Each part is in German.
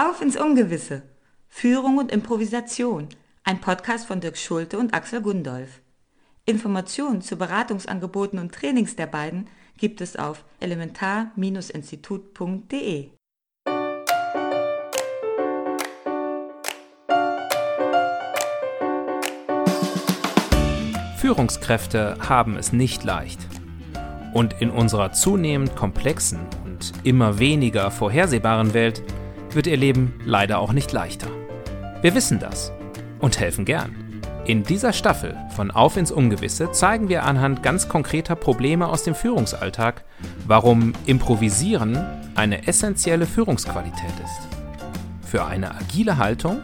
Auf ins Ungewisse. Führung und Improvisation. Ein Podcast von Dirk Schulte und Axel Gundolf. Informationen zu Beratungsangeboten und Trainings der beiden gibt es auf elementar-institut.de. Führungskräfte haben es nicht leicht. Und in unserer zunehmend komplexen und immer weniger vorhersehbaren Welt wird ihr Leben leider auch nicht leichter. Wir wissen das und helfen gern. In dieser Staffel von Auf ins Ungewisse zeigen wir anhand ganz konkreter Probleme aus dem Führungsalltag, warum Improvisieren eine essentielle Führungsqualität ist. Für eine agile Haltung,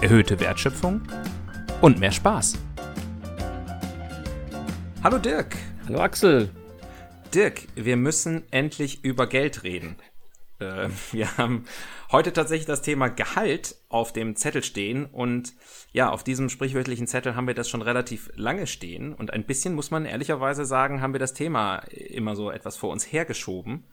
erhöhte Wertschöpfung und mehr Spaß. Hallo Dirk. Hallo Axel. Dirk, wir müssen endlich über Geld reden. Äh, wir haben heute tatsächlich das Thema Gehalt auf dem Zettel stehen und ja, auf diesem sprichwörtlichen Zettel haben wir das schon relativ lange stehen und ein bisschen muss man ehrlicherweise sagen, haben wir das Thema immer so etwas vor uns hergeschoben,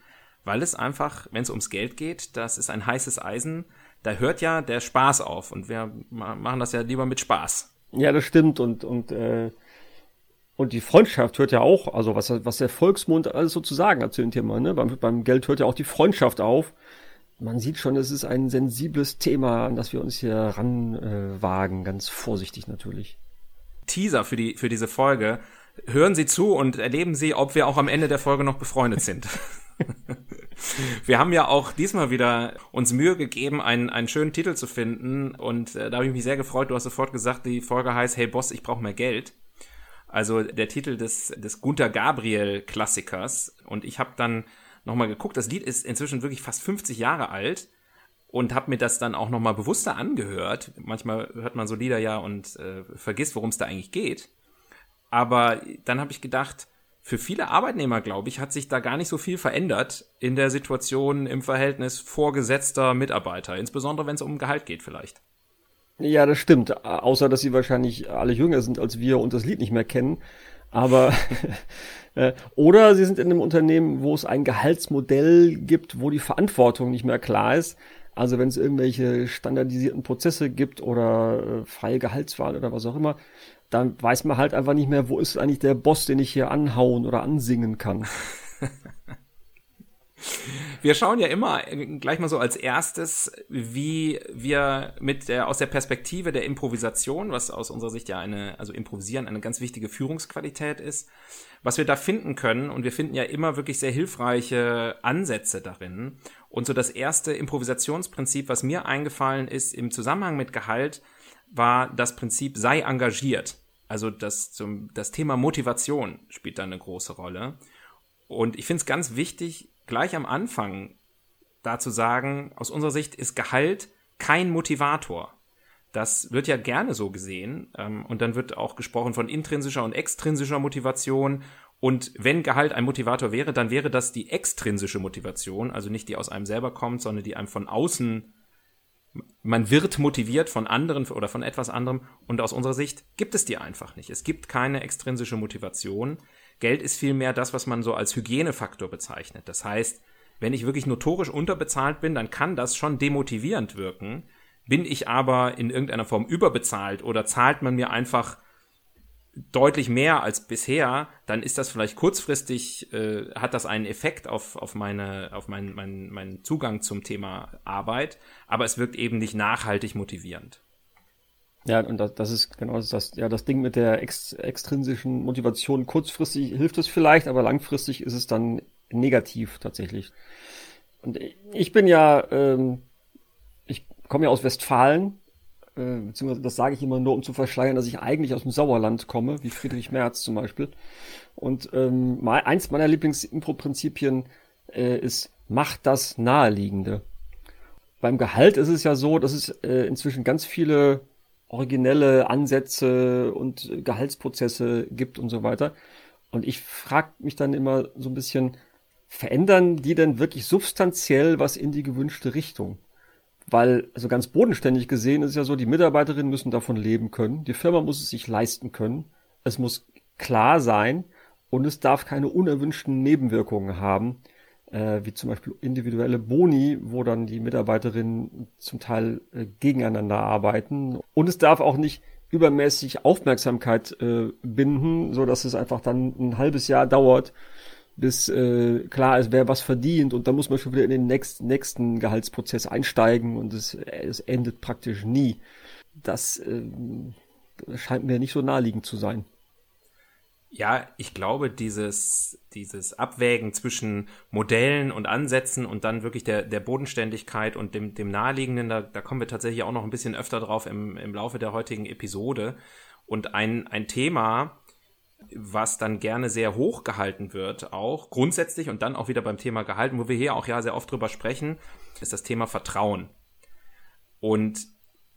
weil es einfach, wenn es ums Geld geht, das ist ein heißes Eisen, da hört ja der Spaß auf und wir machen das ja lieber mit Spaß. Ja, das stimmt und und äh, und die Freundschaft hört ja auch, also was, was der Volksmund alles so zu sagen hat zu dem Thema. Ne? Beim, beim Geld hört ja auch die Freundschaft auf. Man sieht schon, es ist ein sensibles Thema, an das wir uns hier ranwagen, äh, ganz vorsichtig natürlich. Teaser für, die, für diese Folge. Hören Sie zu und erleben Sie, ob wir auch am Ende der Folge noch befreundet sind. wir haben ja auch diesmal wieder uns Mühe gegeben, einen, einen schönen Titel zu finden. Und äh, da habe ich mich sehr gefreut. Du hast sofort gesagt, die Folge heißt Hey Boss, ich brauche mehr Geld. Also der Titel des, des Gunter Gabriel Klassikers. Und ich habe dann nochmal geguckt, das Lied ist inzwischen wirklich fast 50 Jahre alt und habe mir das dann auch nochmal bewusster angehört. Manchmal hört man so Lieder ja und äh, vergisst, worum es da eigentlich geht. Aber dann habe ich gedacht, für viele Arbeitnehmer, glaube ich, hat sich da gar nicht so viel verändert in der Situation im Verhältnis vorgesetzter Mitarbeiter, insbesondere wenn es um Gehalt geht vielleicht. Ja, das stimmt. Außer, dass sie wahrscheinlich alle jünger sind als wir und das Lied nicht mehr kennen. Aber, äh, oder sie sind in einem Unternehmen, wo es ein Gehaltsmodell gibt, wo die Verantwortung nicht mehr klar ist. Also wenn es irgendwelche standardisierten Prozesse gibt oder äh, freie Gehaltswahl oder was auch immer, dann weiß man halt einfach nicht mehr, wo ist eigentlich der Boss, den ich hier anhauen oder ansingen kann. Wir schauen ja immer gleich mal so als erstes, wie wir mit der, aus der Perspektive der Improvisation, was aus unserer Sicht ja eine, also improvisieren eine ganz wichtige Führungsqualität ist, was wir da finden können. Und wir finden ja immer wirklich sehr hilfreiche Ansätze darin. Und so das erste Improvisationsprinzip, was mir eingefallen ist im Zusammenhang mit Gehalt, war das Prinzip sei engagiert. Also das, zum, das Thema Motivation spielt da eine große Rolle. Und ich finde es ganz wichtig, gleich am Anfang dazu sagen, aus unserer Sicht ist Gehalt kein Motivator. Das wird ja gerne so gesehen. Ähm, und dann wird auch gesprochen von intrinsischer und extrinsischer Motivation. Und wenn Gehalt ein Motivator wäre, dann wäre das die extrinsische Motivation, also nicht die aus einem selber kommt, sondern die einem von außen, man wird motiviert von anderen oder von etwas anderem. Und aus unserer Sicht gibt es die einfach nicht. Es gibt keine extrinsische Motivation. Geld ist vielmehr das, was man so als Hygienefaktor bezeichnet. Das heißt, wenn ich wirklich notorisch unterbezahlt bin, dann kann das schon demotivierend wirken. Bin ich aber in irgendeiner Form überbezahlt oder zahlt man mir einfach deutlich mehr als bisher, dann ist das vielleicht kurzfristig, äh, hat das einen Effekt auf, auf, meine, auf meinen mein, mein Zugang zum Thema Arbeit, aber es wirkt eben nicht nachhaltig motivierend. Ja, und das, das ist genau das, ja, das Ding mit der ex, extrinsischen Motivation. Kurzfristig hilft es vielleicht, aber langfristig ist es dann negativ tatsächlich. Und ich bin ja, ähm, ich komme ja aus Westfalen, äh, beziehungsweise das sage ich immer nur, um zu verschleiern, dass ich eigentlich aus dem Sauerland komme, wie Friedrich Merz zum Beispiel. Und ähm, eins meiner Lieblings-Impro-Prinzipien äh, ist, macht das Naheliegende. Beim Gehalt ist es ja so, dass es äh, inzwischen ganz viele originelle Ansätze und Gehaltsprozesse gibt und so weiter. Und ich frage mich dann immer so ein bisschen, verändern die denn wirklich substanziell was in die gewünschte Richtung? Weil, also ganz bodenständig gesehen ist ja so, die Mitarbeiterinnen müssen davon leben können, die Firma muss es sich leisten können, es muss klar sein und es darf keine unerwünschten Nebenwirkungen haben, äh, wie zum Beispiel individuelle Boni, wo dann die Mitarbeiterinnen zum Teil äh, gegeneinander arbeiten. Und es darf auch nicht übermäßig Aufmerksamkeit äh, binden, so dass es einfach dann ein halbes Jahr dauert, bis äh, klar ist, wer was verdient und dann muss man schon wieder in den nächsten, nächsten Gehaltsprozess einsteigen und es, es endet praktisch nie. Das äh, scheint mir nicht so naheliegend zu sein. Ja, ich glaube, dieses, dieses Abwägen zwischen Modellen und Ansätzen und dann wirklich der, der Bodenständigkeit und dem, dem Naheliegenden, da, da kommen wir tatsächlich auch noch ein bisschen öfter drauf im, im Laufe der heutigen Episode. Und ein, ein Thema, was dann gerne sehr hoch gehalten wird, auch grundsätzlich und dann auch wieder beim Thema gehalten, wo wir hier auch ja sehr oft drüber sprechen, ist das Thema Vertrauen. Und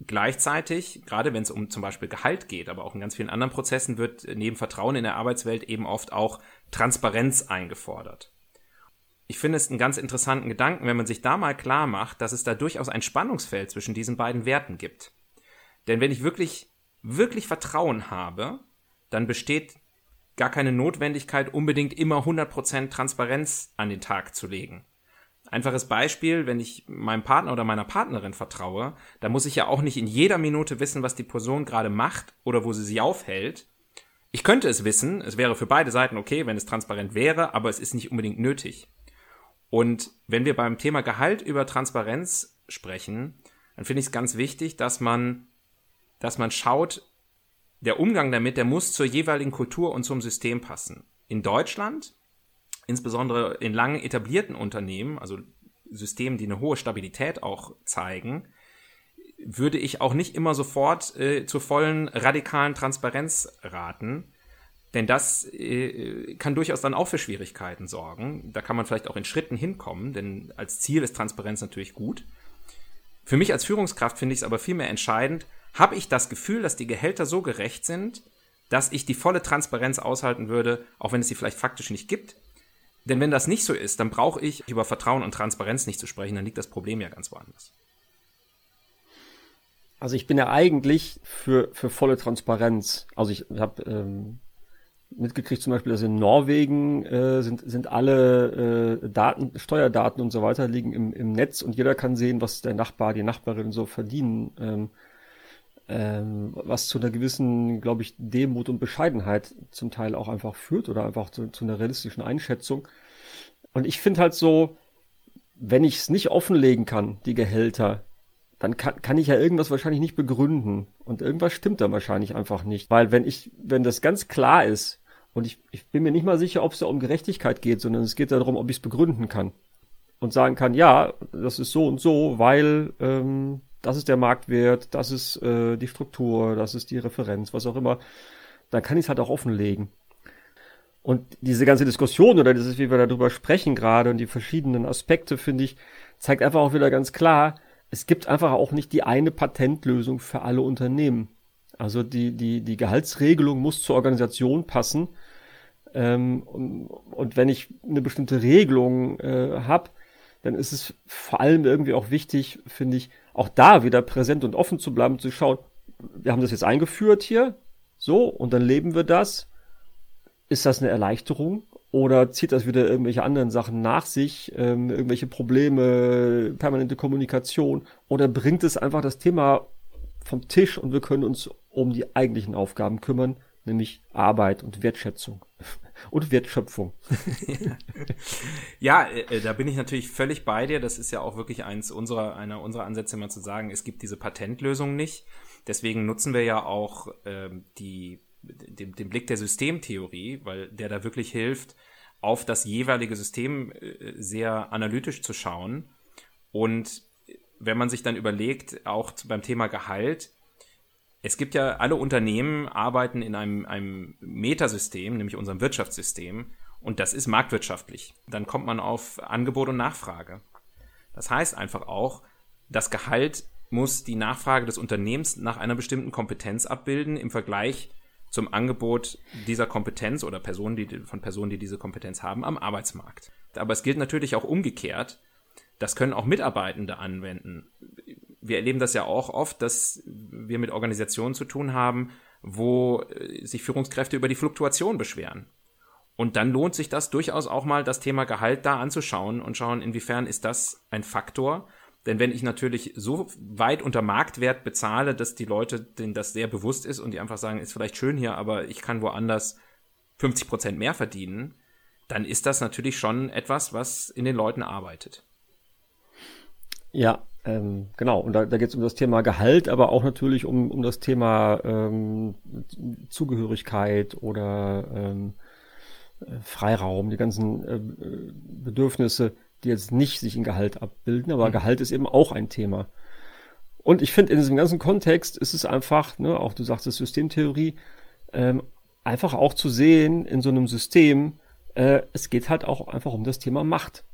Gleichzeitig, gerade wenn es um zum Beispiel Gehalt geht, aber auch in ganz vielen anderen Prozessen, wird neben Vertrauen in der Arbeitswelt eben oft auch Transparenz eingefordert. Ich finde es einen ganz interessanten Gedanken, wenn man sich da mal klar macht, dass es da durchaus ein Spannungsfeld zwischen diesen beiden Werten gibt. Denn wenn ich wirklich, wirklich Vertrauen habe, dann besteht gar keine Notwendigkeit, unbedingt immer 100% Transparenz an den Tag zu legen. Einfaches Beispiel, wenn ich meinem Partner oder meiner Partnerin vertraue, dann muss ich ja auch nicht in jeder Minute wissen, was die Person gerade macht oder wo sie sich aufhält. Ich könnte es wissen, es wäre für beide Seiten okay, wenn es transparent wäre, aber es ist nicht unbedingt nötig. Und wenn wir beim Thema Gehalt über Transparenz sprechen, dann finde ich es ganz wichtig, dass man, dass man schaut, der Umgang damit, der muss zur jeweiligen Kultur und zum System passen. In Deutschland insbesondere in lang etablierten Unternehmen, also Systemen, die eine hohe Stabilität auch zeigen, würde ich auch nicht immer sofort äh, zur vollen radikalen Transparenz raten. Denn das äh, kann durchaus dann auch für Schwierigkeiten sorgen. Da kann man vielleicht auch in Schritten hinkommen, denn als Ziel ist Transparenz natürlich gut. Für mich als Führungskraft finde ich es aber vielmehr entscheidend, habe ich das Gefühl, dass die Gehälter so gerecht sind, dass ich die volle Transparenz aushalten würde, auch wenn es sie vielleicht faktisch nicht gibt, denn wenn das nicht so ist, dann brauche ich über Vertrauen und Transparenz nicht zu sprechen, dann liegt das Problem ja ganz woanders. Also ich bin ja eigentlich für, für volle Transparenz. Also ich habe ähm, mitgekriegt zum Beispiel, dass in Norwegen äh, sind, sind alle äh, Daten, Steuerdaten und so weiter liegen im, im Netz und jeder kann sehen, was der Nachbar, die Nachbarin so verdienen. Ähm, ähm, was zu einer gewissen, glaube ich, Demut und Bescheidenheit zum Teil auch einfach führt oder einfach zu, zu einer realistischen Einschätzung. Und ich finde halt so, wenn ich es nicht offenlegen kann, die Gehälter, dann kann, kann ich ja irgendwas wahrscheinlich nicht begründen. Und irgendwas stimmt da wahrscheinlich einfach nicht. Weil wenn ich, wenn das ganz klar ist, und ich, ich bin mir nicht mal sicher, ob es da um Gerechtigkeit geht, sondern es geht darum, ob ich es begründen kann. Und sagen kann, ja, das ist so und so, weil ähm, das ist der Marktwert, das ist äh, die Struktur, das ist die Referenz, was auch immer, dann kann ich es halt auch offenlegen. Und diese ganze Diskussion oder dieses, wie wir darüber sprechen gerade und die verschiedenen Aspekte, finde ich, zeigt einfach auch wieder ganz klar, es gibt einfach auch nicht die eine Patentlösung für alle Unternehmen. Also die, die, die Gehaltsregelung muss zur Organisation passen. Ähm, und, und, wenn ich eine bestimmte Regelung äh, habe, dann ist es vor allem irgendwie auch wichtig, finde ich, auch da wieder präsent und offen zu bleiben, zu schauen, wir haben das jetzt eingeführt hier, so, und dann leben wir das. Ist das eine Erleichterung? Oder zieht das wieder irgendwelche anderen Sachen nach sich, ähm, irgendwelche Probleme, permanente Kommunikation? Oder bringt es einfach das Thema vom Tisch und wir können uns um die eigentlichen Aufgaben kümmern, nämlich Arbeit und Wertschätzung und Wertschöpfung. ja, äh, da bin ich natürlich völlig bei dir. Das ist ja auch wirklich eins unserer, einer unserer Ansätze, mal zu sagen, es gibt diese Patentlösung nicht. Deswegen nutzen wir ja auch ähm, die, den, den Blick der Systemtheorie, weil der da wirklich hilft, auf das jeweilige System äh, sehr analytisch zu schauen. Und wenn man sich dann überlegt, auch beim Thema Gehalt, es gibt ja, alle Unternehmen arbeiten in einem, einem Metasystem, nämlich unserem Wirtschaftssystem, und das ist marktwirtschaftlich. Dann kommt man auf Angebot und Nachfrage. Das heißt einfach auch, das Gehalt muss die Nachfrage des Unternehmens nach einer bestimmten Kompetenz abbilden im Vergleich zum Angebot dieser Kompetenz oder Personen, die, von Personen, die diese Kompetenz haben, am Arbeitsmarkt. Aber es gilt natürlich auch umgekehrt. Das können auch Mitarbeitende anwenden wir erleben das ja auch oft, dass wir mit Organisationen zu tun haben, wo äh, sich Führungskräfte über die Fluktuation beschweren. Und dann lohnt sich das durchaus auch mal, das Thema Gehalt da anzuschauen und schauen, inwiefern ist das ein Faktor. Denn wenn ich natürlich so weit unter Marktwert bezahle, dass die Leute, denen das sehr bewusst ist und die einfach sagen, ist vielleicht schön hier, aber ich kann woanders 50 Prozent mehr verdienen, dann ist das natürlich schon etwas, was in den Leuten arbeitet. Ja, ähm, genau. Und da, da geht es um das Thema Gehalt, aber auch natürlich um, um das Thema ähm, Zugehörigkeit oder ähm, äh, Freiraum, die ganzen äh, Bedürfnisse, die jetzt nicht sich in Gehalt abbilden, aber mhm. Gehalt ist eben auch ein Thema. Und ich finde, in diesem ganzen Kontext ist es einfach, ne, auch du sagst es Systemtheorie, ähm, einfach auch zu sehen in so einem System, äh, es geht halt auch einfach um das Thema Macht.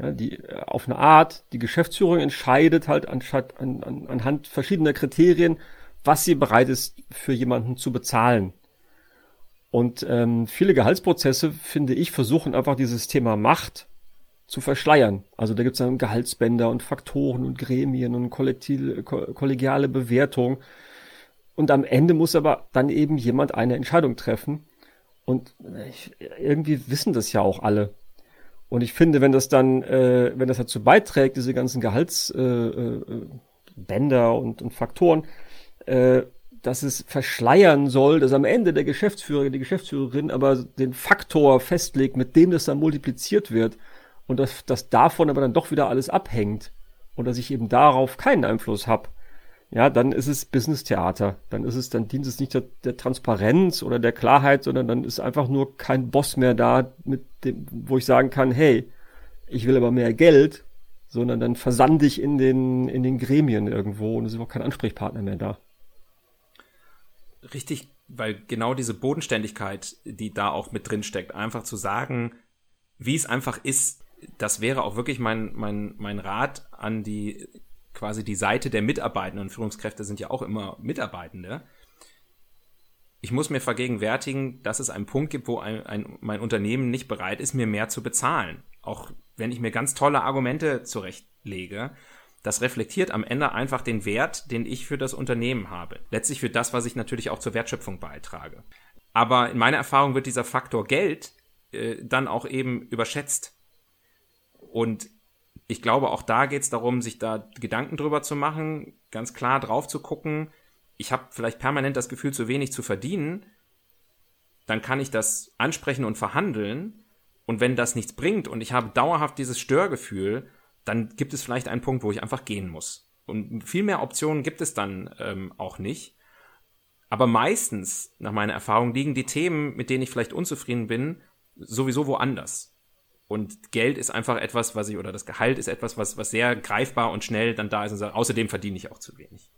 Ja, die äh, auf eine Art, die Geschäftsführung entscheidet halt an, an, anhand verschiedener Kriterien, was sie bereit ist, für jemanden zu bezahlen. Und ähm, viele Gehaltsprozesse, finde ich, versuchen einfach dieses Thema Macht zu verschleiern. Also da gibt es dann Gehaltsbänder und Faktoren und Gremien und kollegiale Bewertung. Und am Ende muss aber dann eben jemand eine Entscheidung treffen. Und ich, irgendwie wissen das ja auch alle. Und ich finde, wenn das dann, äh, wenn das dazu beiträgt, diese ganzen Gehaltsbänder äh, äh, und, und Faktoren, äh, dass es verschleiern soll, dass am Ende der Geschäftsführer, die Geschäftsführerin aber den Faktor festlegt, mit dem das dann multipliziert wird und dass, dass davon aber dann doch wieder alles abhängt und dass ich eben darauf keinen Einfluss habe, ja, dann ist es Business-Theater. Dann ist es, dann dient es nicht der, der, Transparenz oder der Klarheit, sondern dann ist einfach nur kein Boss mehr da, mit dem, wo ich sagen kann, hey, ich will aber mehr Geld, sondern dann versande ich in den, in den Gremien irgendwo und es ist überhaupt kein Ansprechpartner mehr da. Richtig, weil genau diese Bodenständigkeit, die da auch mit drin steckt, einfach zu sagen, wie es einfach ist, das wäre auch wirklich mein, mein, mein Rat an die quasi die Seite der Mitarbeitenden. Führungskräfte sind ja auch immer Mitarbeitende. Ich muss mir vergegenwärtigen, dass es einen Punkt gibt, wo ein, ein, mein Unternehmen nicht bereit ist, mir mehr zu bezahlen. Auch wenn ich mir ganz tolle Argumente zurechtlege, das reflektiert am Ende einfach den Wert, den ich für das Unternehmen habe. Letztlich für das, was ich natürlich auch zur Wertschöpfung beitrage. Aber in meiner Erfahrung wird dieser Faktor Geld äh, dann auch eben überschätzt. Und ich glaube, auch da geht es darum, sich da Gedanken drüber zu machen, ganz klar drauf zu gucken. Ich habe vielleicht permanent das Gefühl, zu wenig zu verdienen. Dann kann ich das ansprechen und verhandeln. Und wenn das nichts bringt und ich habe dauerhaft dieses Störgefühl, dann gibt es vielleicht einen Punkt, wo ich einfach gehen muss. Und viel mehr Optionen gibt es dann ähm, auch nicht. Aber meistens, nach meiner Erfahrung, liegen die Themen, mit denen ich vielleicht unzufrieden bin, sowieso woanders. Und Geld ist einfach etwas, was ich, oder das Gehalt ist etwas, was, was sehr greifbar und schnell dann da ist und sagt, außerdem verdiene ich auch zu wenig.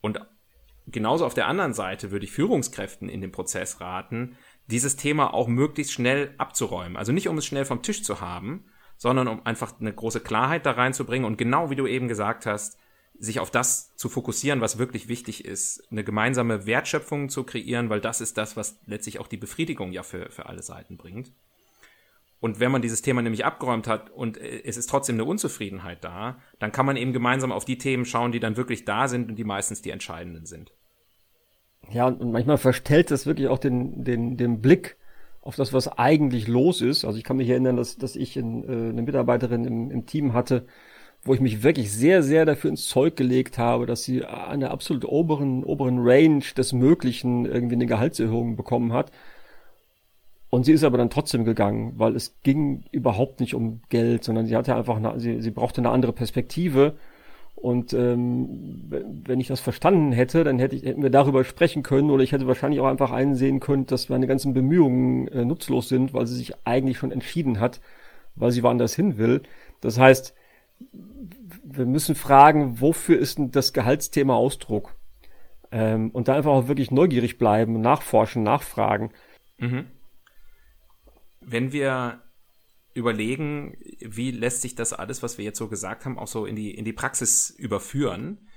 Und genauso auf der anderen Seite würde ich Führungskräften in dem Prozess raten, dieses Thema auch möglichst schnell abzuräumen. Also nicht um es schnell vom Tisch zu haben, sondern um einfach eine große Klarheit da reinzubringen und genau wie du eben gesagt hast, sich auf das zu fokussieren, was wirklich wichtig ist, eine gemeinsame Wertschöpfung zu kreieren, weil das ist das, was letztlich auch die Befriedigung ja für, für alle Seiten bringt. Und wenn man dieses Thema nämlich abgeräumt hat und äh, es ist trotzdem eine Unzufriedenheit da, dann kann man eben gemeinsam auf die Themen schauen, die dann wirklich da sind und die meistens die entscheidenden sind. Ja, und manchmal verstellt das wirklich auch den, den, den Blick auf das, was eigentlich los ist. Also ich kann mich erinnern, dass, dass ich in, äh, eine Mitarbeiterin im, im Team hatte, wo ich mich wirklich sehr, sehr dafür ins Zeug gelegt habe, dass sie an der absolut oberen, oberen Range des Möglichen irgendwie eine Gehaltserhöhung bekommen hat. Und sie ist aber dann trotzdem gegangen, weil es ging überhaupt nicht um Geld, sondern sie hatte einfach eine, sie, sie brauchte eine andere Perspektive. Und ähm, wenn ich das verstanden hätte, dann hätte ich, hätten wir darüber sprechen können oder ich hätte wahrscheinlich auch einfach einsehen können, dass meine ganzen Bemühungen äh, nutzlos sind, weil sie sich eigentlich schon entschieden hat, weil sie woanders hin will. Das heißt, wir müssen fragen, wofür ist denn das Gehaltsthema Ausdruck? Ähm, und da einfach auch wirklich neugierig bleiben, nachforschen, nachfragen. Mhm wenn wir überlegen, wie lässt sich das alles, was wir jetzt so gesagt haben, auch so in die, in die Praxis überführen,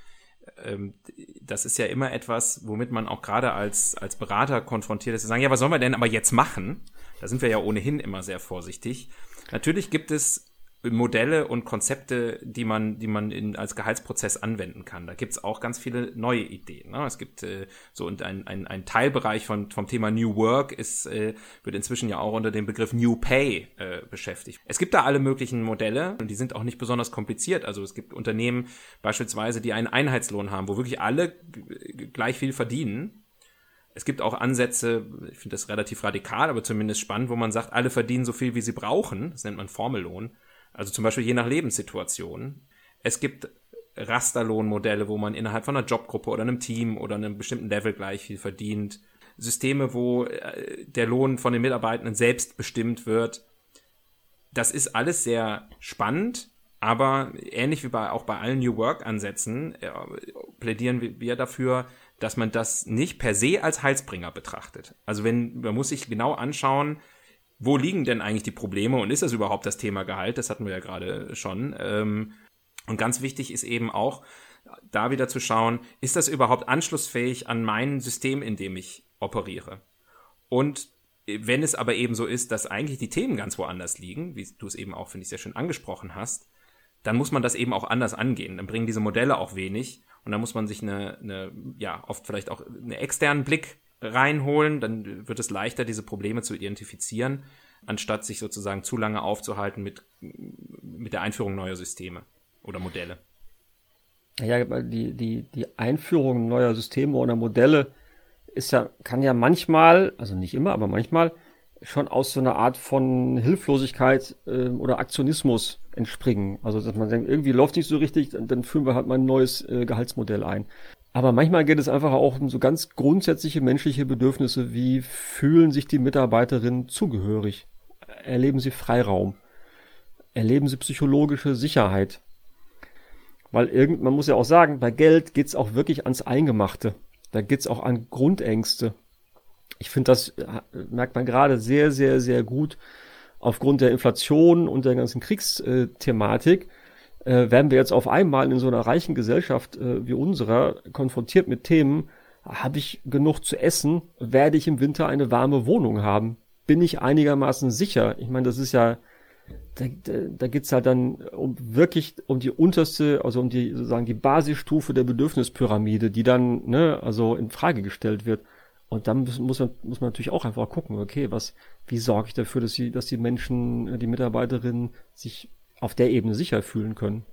ähm, das ist ja immer etwas, womit man auch gerade als, als Berater konfrontiert ist, zu sagen, ja, was sollen wir denn aber jetzt machen? Da sind wir ja ohnehin immer sehr vorsichtig. Natürlich gibt es Modelle und Konzepte, die man, die man in, als Gehaltsprozess anwenden kann. Da gibt's auch ganz viele neue Ideen. Ne? Es gibt äh, so und ein, ein, ein Teilbereich von, vom Thema New Work ist, äh, wird inzwischen ja auch unter dem Begriff New Pay äh, beschäftigt. Es gibt da alle möglichen Modelle und die sind auch nicht besonders kompliziert. Also es gibt Unternehmen beispielsweise, die einen Einheitslohn haben, wo wirklich alle gleich viel verdienen. Es gibt auch Ansätze, ich finde das relativ radikal, aber zumindest spannend, wo man sagt, alle verdienen so viel, wie sie brauchen. Das nennt man Formellohn. Also zum Beispiel je nach Lebenssituation. Es gibt Rasterlohnmodelle, wo man innerhalb von einer Jobgruppe oder einem Team oder einem bestimmten Level gleich viel verdient. Systeme, wo äh, der Lohn von den Mitarbeitenden selbst bestimmt wird. Das ist alles sehr spannend, aber ähnlich wie bei, auch bei allen New Work-Ansätzen äh, plädieren wir dafür, dass man das nicht per se als Heilsbringer betrachtet. Also wenn, man muss sich genau anschauen, wo liegen denn eigentlich die Probleme und ist das überhaupt das Thema Gehalt? Das hatten wir ja gerade schon. Ähm, und ganz wichtig ist eben auch, da wieder zu schauen, ist das überhaupt anschlussfähig an mein System, in dem ich operiere? Und wenn es aber eben so ist, dass eigentlich die Themen ganz woanders liegen, wie du es eben auch, finde ich, sehr schön angesprochen hast, dann muss man das eben auch anders angehen. Dann bringen diese Modelle auch wenig und dann muss man sich eine, eine ja, oft vielleicht auch einen externen Blick reinholen, dann wird es leichter, diese Probleme zu identifizieren, anstatt sich sozusagen zu lange aufzuhalten mit, mit der Einführung neuer Systeme oder Modelle. Ja, die, die, die Einführung neuer Systeme oder Modelle ist ja, kann ja manchmal, also nicht immer, aber manchmal schon aus so einer Art von Hilflosigkeit äh, oder Aktionismus entspringen. Also dass man denkt, irgendwie läuft nicht so richtig, dann führen wir halt mal ein neues äh, Gehaltsmodell ein. Aber manchmal geht es einfach auch um so ganz grundsätzliche menschliche Bedürfnisse, wie fühlen sich die Mitarbeiterinnen zugehörig? Erleben sie Freiraum? Erleben sie psychologische Sicherheit? Weil irgend, man muss ja auch sagen, bei Geld geht's auch wirklich ans Eingemachte. Da geht's auch an Grundängste. Ich finde, das äh, merkt man gerade sehr, sehr, sehr gut aufgrund der Inflation und der ganzen Kriegsthematik äh, werden wir jetzt auf einmal in so einer reichen Gesellschaft äh, wie unserer konfrontiert mit Themen, habe ich genug zu essen, werde ich im Winter eine warme Wohnung haben, bin ich einigermaßen sicher. Ich meine, das ist ja, da, da, da geht's halt dann um wirklich um die unterste, also um die sozusagen die Basisstufe der Bedürfnispyramide, die dann, ne, also in Frage gestellt wird. Und dann muss, man, muss man natürlich auch einfach gucken, okay, was, wie sorge ich dafür, dass die, dass die Menschen, die Mitarbeiterinnen sich auf der Ebene sicher fühlen können.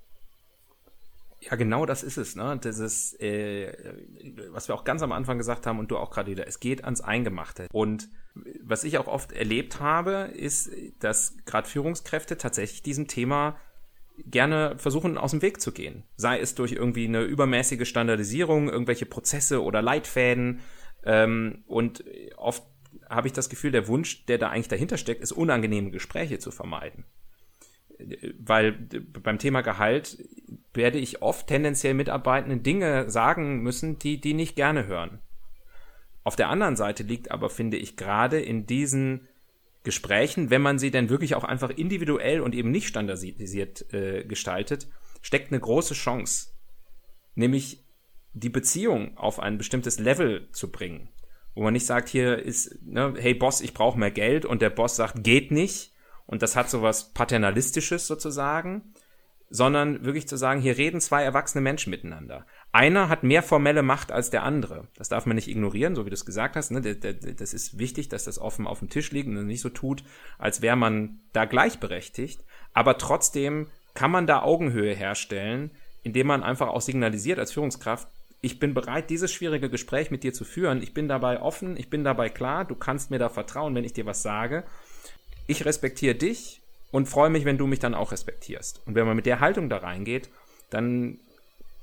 Ja, genau das ist es, ne? Das ist, äh, was wir auch ganz am Anfang gesagt haben und du auch gerade wieder, es geht ans Eingemachte. Und was ich auch oft erlebt habe, ist, dass gerade Führungskräfte tatsächlich diesem Thema gerne versuchen, aus dem Weg zu gehen. Sei es durch irgendwie eine übermäßige Standardisierung, irgendwelche Prozesse oder Leitfäden. Ähm, und oft habe ich das Gefühl, der Wunsch, der da eigentlich dahinter steckt, ist, unangenehme Gespräche zu vermeiden weil beim Thema Gehalt werde ich oft tendenziell Mitarbeitenden Dinge sagen müssen, die die nicht gerne hören. Auf der anderen Seite liegt aber, finde ich, gerade in diesen Gesprächen, wenn man sie denn wirklich auch einfach individuell und eben nicht standardisiert äh, gestaltet, steckt eine große Chance, nämlich die Beziehung auf ein bestimmtes Level zu bringen, wo man nicht sagt, hier ist, ne, hey Boss, ich brauche mehr Geld und der Boss sagt, geht nicht, und das hat sowas Paternalistisches sozusagen, sondern wirklich zu sagen, hier reden zwei erwachsene Menschen miteinander. Einer hat mehr formelle Macht als der andere. Das darf man nicht ignorieren, so wie du es gesagt hast. Ne? Das ist wichtig, dass das offen auf dem Tisch liegt und nicht so tut, als wäre man da gleichberechtigt. Aber trotzdem kann man da Augenhöhe herstellen, indem man einfach auch signalisiert als Führungskraft, ich bin bereit, dieses schwierige Gespräch mit dir zu führen. Ich bin dabei offen, ich bin dabei klar, du kannst mir da vertrauen, wenn ich dir was sage ich respektiere dich und freue mich, wenn du mich dann auch respektierst. Und wenn man mit der Haltung da reingeht, dann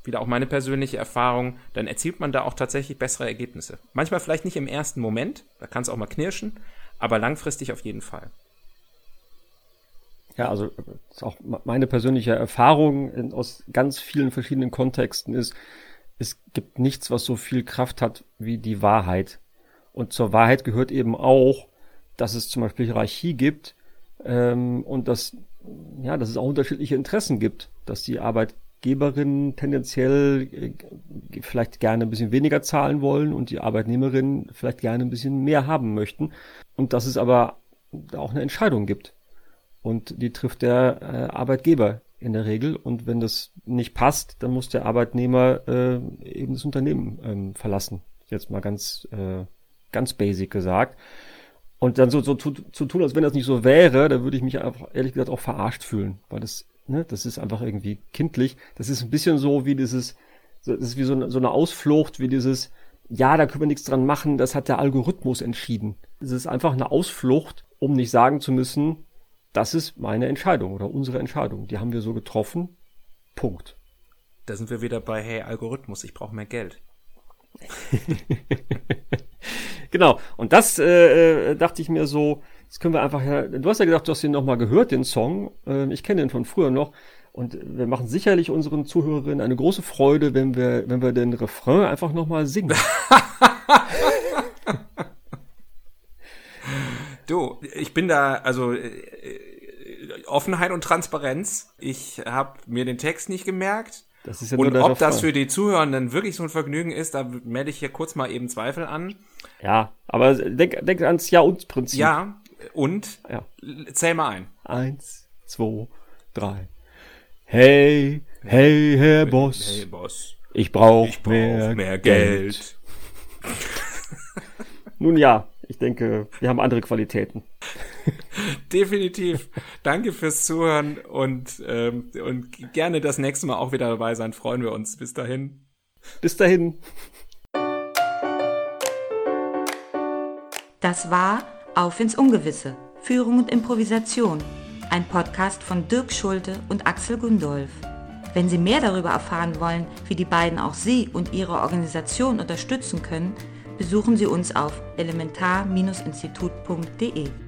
wieder auch meine persönliche Erfahrung, dann erzielt man da auch tatsächlich bessere Ergebnisse. Manchmal vielleicht nicht im ersten Moment, da kann es auch mal knirschen, aber langfristig auf jeden Fall. Ja, also auch meine persönliche Erfahrung in, aus ganz vielen verschiedenen Kontexten ist, es gibt nichts, was so viel Kraft hat wie die Wahrheit. Und zur Wahrheit gehört eben auch, dass es zum Beispiel Hierarchie gibt ähm, und dass, ja, dass es auch unterschiedliche Interessen gibt, dass die Arbeitgeberinnen tendenziell äh, vielleicht gerne ein bisschen weniger zahlen wollen und die Arbeitnehmerinnen vielleicht gerne ein bisschen mehr haben möchten und dass es aber auch eine Entscheidung gibt. und die trifft der äh, Arbeitgeber in der Regel. Und wenn das nicht passt, dann muss der Arbeitnehmer äh, eben das Unternehmen ähm, verlassen. Jetzt mal ganz, äh, ganz basic gesagt. Und dann so, so zu, zu tun, als wenn das nicht so wäre, da würde ich mich einfach ehrlich gesagt auch verarscht fühlen, weil das, ne, das ist einfach irgendwie kindlich. Das ist ein bisschen so wie dieses, das ist wie so eine, so eine Ausflucht, wie dieses, ja, da können wir nichts dran machen, das hat der Algorithmus entschieden. Es ist einfach eine Ausflucht, um nicht sagen zu müssen, das ist meine Entscheidung oder unsere Entscheidung. Die haben wir so getroffen. Punkt. Da sind wir wieder bei, hey, Algorithmus, ich brauche mehr Geld. genau. Und das äh, äh, dachte ich mir so, das können wir einfach, du hast ja gesagt, du hast den nochmal gehört, den Song. Äh, ich kenne den von früher noch. Und wir machen sicherlich unseren Zuhörerinnen eine große Freude, wenn wir, wenn wir den Refrain einfach nochmal singen. du, ich bin da, also äh, Offenheit und Transparenz. Ich habe mir den Text nicht gemerkt. Das ist ja und ob das für die Zuhörenden wirklich so ein Vergnügen ist, da melde ich hier kurz mal eben Zweifel an. Ja, aber denk, denk ans Ja-und-Prinzip. Ja, und Ja. zähl mal ein. Eins, zwei, drei. Hey, hey, Herr Boss, Hey Boss, ich brauche brauch mehr, mehr, Geld. Geld. Nun ja, ich denke, wir haben andere Qualitäten. Definitiv. Danke fürs Zuhören und, ähm, und gerne das nächste Mal auch wieder dabei sein. Freuen wir uns. Bis dahin. Bis dahin. Das war Auf ins Ungewisse. Führung und Improvisation. Ein Podcast von Dirk Schulte und Axel Gundolf. Wenn Sie mehr darüber erfahren wollen, wie die beiden auch Sie und Ihre Organisation unterstützen können, besuchen Sie uns auf elementar-institut.de.